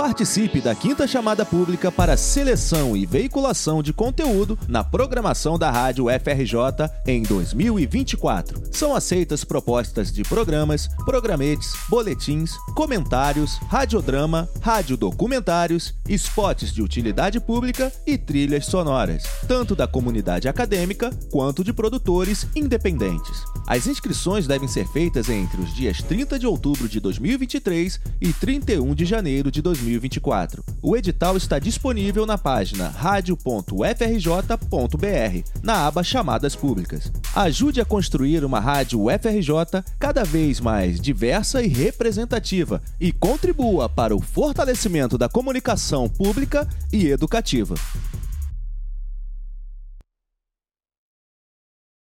Participe da quinta chamada pública para seleção e veiculação de conteúdo na programação da Rádio FRJ em 2024. São aceitas propostas de programas, programetes, boletins, comentários, radiodrama, radiodocumentários, spots de utilidade pública e trilhas sonoras, tanto da comunidade acadêmica quanto de produtores independentes. As inscrições devem ser feitas entre os dias 30 de outubro de 2023 e 31 de janeiro de 2024. 2024. O edital está disponível na página radio.frj.br, na aba Chamadas Públicas. Ajude a construir uma rádio FRJ cada vez mais diversa e representativa e contribua para o fortalecimento da comunicação pública e educativa.